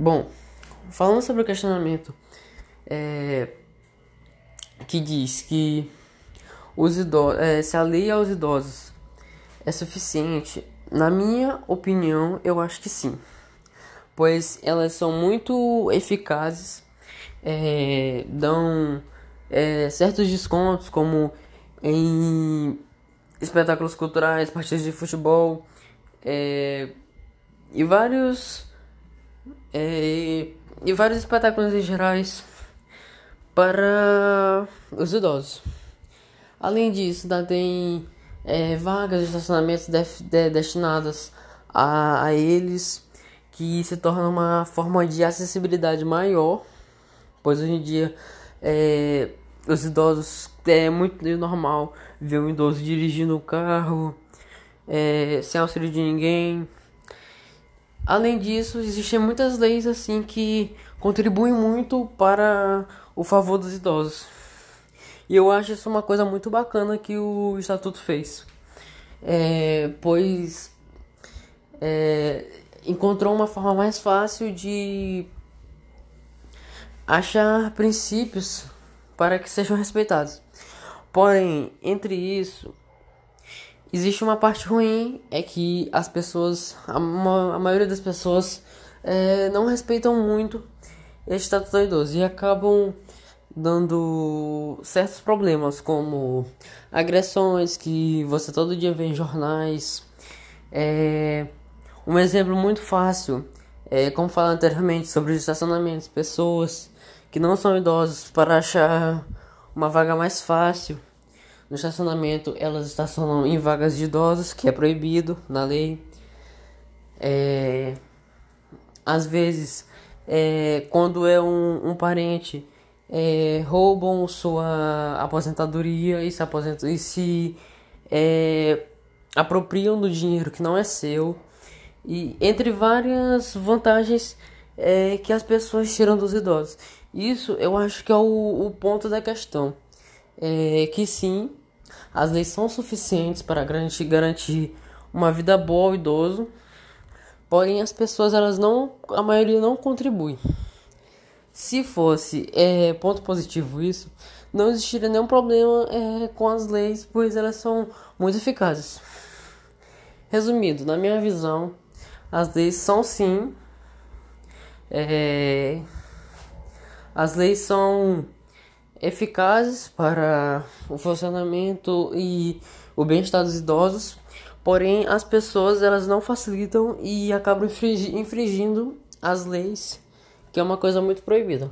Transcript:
Bom, falando sobre o questionamento é, que diz que os idosos, é, se a lei aos idosos é suficiente, na minha opinião, eu acho que sim, pois elas são muito eficazes, é, dão é, certos descontos, como em espetáculos culturais, partidas de futebol é, e vários é, e vários espetáculos em gerais para os idosos. Além disso, ainda tem é, vagas de estacionamento de, de, destinadas a, a eles, que se torna uma forma de acessibilidade maior, pois hoje em dia é, os idosos é muito normal ver um idoso dirigindo o carro é, sem auxílio de ninguém. Além disso, existem muitas leis assim que contribuem muito para o favor dos idosos. E eu acho isso uma coisa muito bacana que o Estatuto fez. É, pois é, encontrou uma forma mais fácil de achar princípios para que sejam respeitados. Porém, entre isso, existe uma parte ruim, é que as pessoas, a, a maioria das pessoas é, não respeitam muito este estatuto do idoso e acabam dando certos problemas, como agressões que você todo dia vê em jornais. É, um exemplo muito fácil é como falei anteriormente sobre os estacionamentos, pessoas que não são idosos para achar uma vaga mais fácil no estacionamento, elas estacionam em vagas de idosos, que é proibido na lei. É, às vezes, é, quando é um, um parente, é, roubam sua aposentadoria e se, aposentam, e se é, apropriam do dinheiro que não é seu. E entre várias vantagens é, que as pessoas tiram dos idosos. Isso eu acho que é o, o ponto da questão. É que sim, as leis são suficientes para garantir, garantir uma vida boa ao idoso, porém as pessoas elas não, a maioria não contribui. Se fosse é, ponto positivo isso, não existiria nenhum problema é, com as leis, pois elas são muito eficazes. Resumindo, na minha visão, as leis são sim é, as leis são eficazes para o funcionamento e o bem-estar dos idosos, porém as pessoas elas não facilitam e acabam infringindo as leis, que é uma coisa muito proibida.